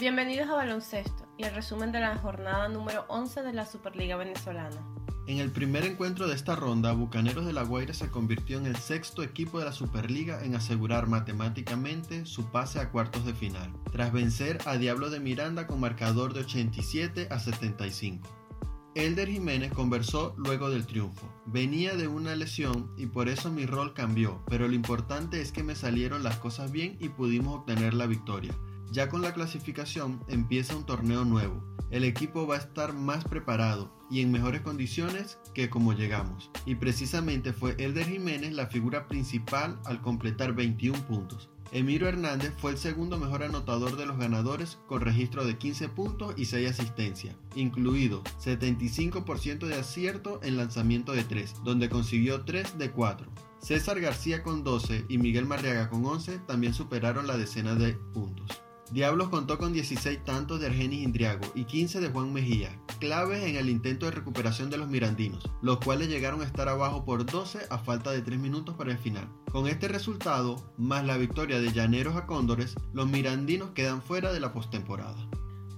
Bienvenidos a Baloncesto y el resumen de la jornada número 11 de la Superliga Venezolana. En el primer encuentro de esta ronda, Bucaneros de La Guaira se convirtió en el sexto equipo de la Superliga en asegurar matemáticamente su pase a cuartos de final, tras vencer a Diablo de Miranda con marcador de 87 a 75. Elder Jiménez conversó luego del triunfo. Venía de una lesión y por eso mi rol cambió, pero lo importante es que me salieron las cosas bien y pudimos obtener la victoria. Ya con la clasificación empieza un torneo nuevo. El equipo va a estar más preparado y en mejores condiciones que como llegamos. Y precisamente fue Elder Jiménez la figura principal al completar 21 puntos. Emiro Hernández fue el segundo mejor anotador de los ganadores con registro de 15 puntos y 6 asistencias, incluido 75% de acierto en lanzamiento de 3, donde consiguió 3 de 4. César García con 12 y Miguel Marriaga con 11 también superaron la decena de puntos. Diablos contó con 16 tantos de Argenis Indriago y 15 de Juan Mejía, claves en el intento de recuperación de los mirandinos, los cuales llegaron a estar abajo por 12 a falta de 3 minutos para el final. Con este resultado, más la victoria de Llaneros a Cóndores, los mirandinos quedan fuera de la postemporada.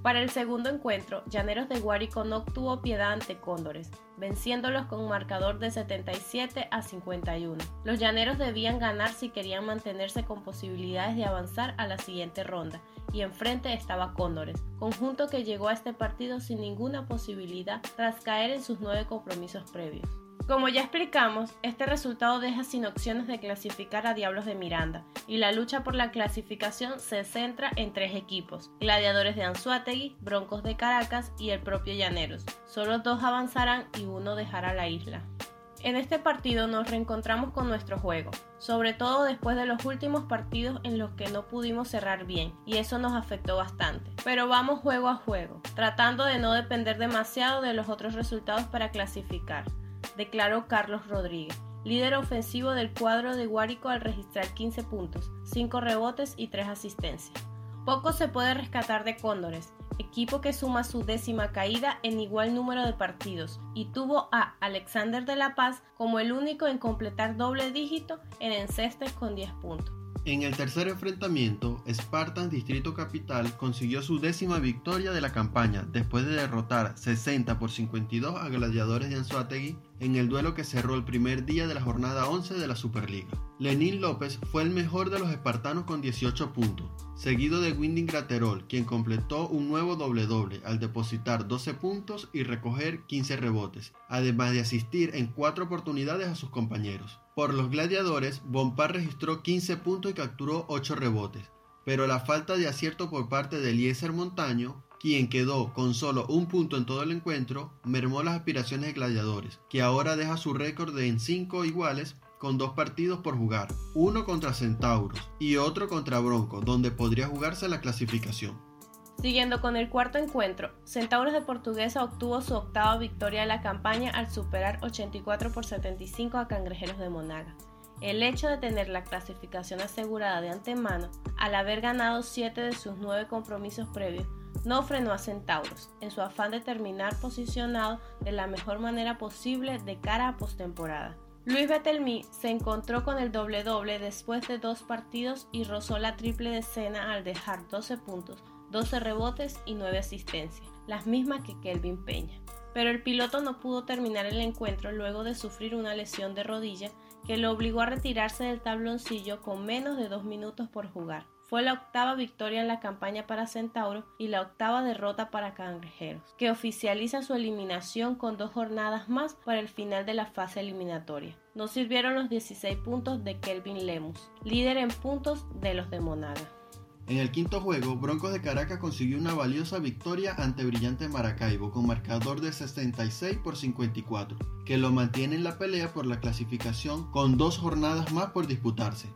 Para el segundo encuentro, Llaneros de Guárico no obtuvo piedad ante Cóndores, venciéndolos con un marcador de 77 a 51. Los Llaneros debían ganar si querían mantenerse con posibilidades de avanzar a la siguiente ronda, y enfrente estaba Cóndores, conjunto que llegó a este partido sin ninguna posibilidad tras caer en sus nueve compromisos previos. Como ya explicamos, este resultado deja sin opciones de clasificar a Diablos de Miranda, y la lucha por la clasificación se centra en tres equipos, Gladiadores de Anzuategui, Broncos de Caracas y el propio Llaneros. Solo dos avanzarán y uno dejará la isla. En este partido nos reencontramos con nuestro juego, sobre todo después de los últimos partidos en los que no pudimos cerrar bien, y eso nos afectó bastante. Pero vamos juego a juego, tratando de no depender demasiado de los otros resultados para clasificar, declaró Carlos Rodríguez, líder ofensivo del cuadro de Guárico al registrar 15 puntos, 5 rebotes y 3 asistencias. Poco se puede rescatar de Cóndores, equipo que suma su décima caída en igual número de partidos y tuvo a Alexander de la Paz como el único en completar doble dígito en encestes con 10 puntos. En el tercer enfrentamiento, Spartan Distrito Capital consiguió su décima victoria de la campaña después de derrotar 60 por 52 a Gladiadores de Anzuategui en el duelo que cerró el primer día de la jornada 11 de la Superliga. Lenín López fue el mejor de los espartanos con 18 puntos, seguido de Winding Graterol, quien completó un nuevo doble-doble al depositar 12 puntos y recoger 15 rebotes, además de asistir en cuatro oportunidades a sus compañeros. Por los gladiadores, Bompard registró 15 puntos y capturó 8 rebotes, pero la falta de acierto por parte de Eliezer Montaño quien quedó con solo un punto en todo el encuentro, mermó las aspiraciones de Gladiadores, que ahora deja su récord de en 5 iguales con dos partidos por jugar, uno contra Centauros y otro contra Bronco, donde podría jugarse la clasificación. Siguiendo con el cuarto encuentro, Centauros de Portuguesa obtuvo su octava victoria de la campaña al superar 84 por 75 a Cangrejeros de Monaga. El hecho de tener la clasificación asegurada de antemano, al haber ganado 7 de sus 9 compromisos previos, no frenó a Centauros en su afán de terminar posicionado de la mejor manera posible de cara a postemporada. Luis Betelmi se encontró con el doble-doble después de dos partidos y rozó la triple decena al dejar 12 puntos, 12 rebotes y 9 asistencias, las mismas que Kelvin Peña. Pero el piloto no pudo terminar el encuentro luego de sufrir una lesión de rodilla que lo obligó a retirarse del tabloncillo con menos de dos minutos por jugar. Fue la octava victoria en la campaña para Centauro y la octava derrota para Cangrejeros, que oficializa su eliminación con dos jornadas más para el final de la fase eliminatoria. No sirvieron los 16 puntos de Kelvin Lemus, líder en puntos de los de Monaga. En el quinto juego, Broncos de Caracas consiguió una valiosa victoria ante Brillante Maracaibo con marcador de 66 por 54, que lo mantiene en la pelea por la clasificación con dos jornadas más por disputarse.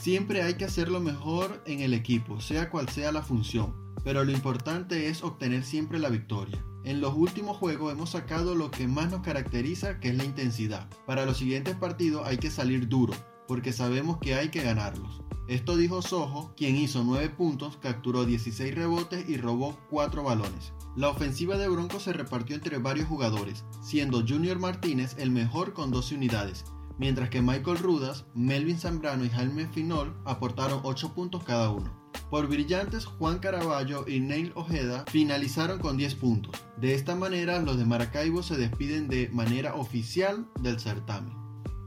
Siempre hay que hacer lo mejor en el equipo, sea cual sea la función, pero lo importante es obtener siempre la victoria. En los últimos juegos hemos sacado lo que más nos caracteriza, que es la intensidad. Para los siguientes partidos hay que salir duro, porque sabemos que hay que ganarlos. Esto dijo Sojo, quien hizo 9 puntos, capturó 16 rebotes y robó 4 balones. La ofensiva de Broncos se repartió entre varios jugadores, siendo Junior Martínez el mejor con 12 unidades, mientras que Michael Rudas, Melvin Zambrano y Jaime Finol aportaron 8 puntos cada uno. Por brillantes, Juan Caraballo y Neil Ojeda finalizaron con 10 puntos. De esta manera, los de Maracaibo se despiden de manera oficial del certamen.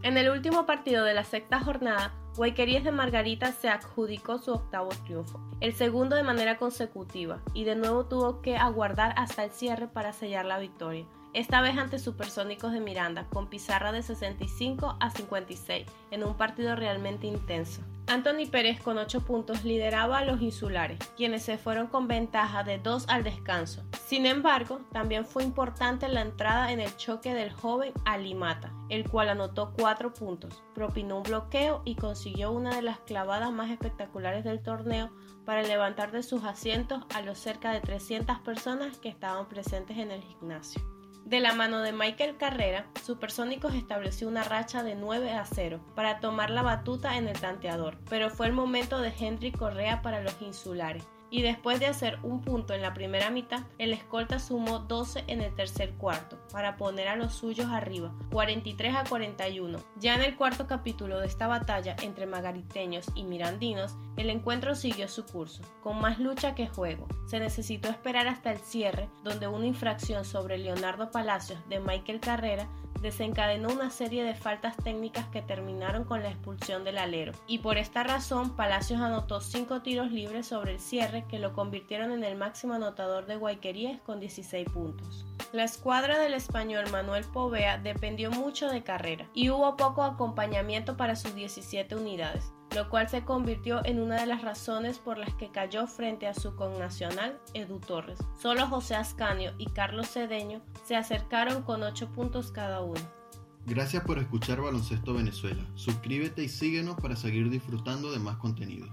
En el último partido de la sexta jornada, Guayquerías de Margarita se adjudicó su octavo triunfo, el segundo de manera consecutiva, y de nuevo tuvo que aguardar hasta el cierre para sellar la victoria esta vez ante Supersónicos de Miranda, con pizarra de 65 a 56, en un partido realmente intenso. Anthony Pérez con 8 puntos lideraba a los insulares, quienes se fueron con ventaja de 2 al descanso. Sin embargo, también fue importante la entrada en el choque del joven Alimata, el cual anotó 4 puntos, propinó un bloqueo y consiguió una de las clavadas más espectaculares del torneo para levantar de sus asientos a los cerca de 300 personas que estaban presentes en el gimnasio. De la mano de Michael Carrera, Supersónicos estableció una racha de 9 a 0 para tomar la batuta en el tanteador, pero fue el momento de Henry Correa para los insulares, y después de hacer un punto en la primera mitad, el escolta sumó 12 en el tercer cuarto para poner a los suyos arriba, 43 a 41. Ya en el cuarto capítulo de esta batalla entre magariteños y mirandinos, el encuentro siguió su curso, con más lucha que juego. Se necesitó esperar hasta el cierre, donde una infracción sobre Leonardo Palacios de Michael Carrera desencadenó una serie de faltas técnicas que terminaron con la expulsión del alero, y por esta razón Palacios anotó 5 tiros libres sobre el cierre que lo convirtieron en el máximo anotador de Guayquerías con 16 puntos. La escuadra del español Manuel Povea dependió mucho de carrera y hubo poco acompañamiento para sus 17 unidades lo cual se convirtió en una de las razones por las que cayó frente a su connacional Edu Torres. Solo José Ascanio y Carlos Cedeño se acercaron con 8 puntos cada uno. Gracias por escuchar Baloncesto Venezuela. Suscríbete y síguenos para seguir disfrutando de más contenido.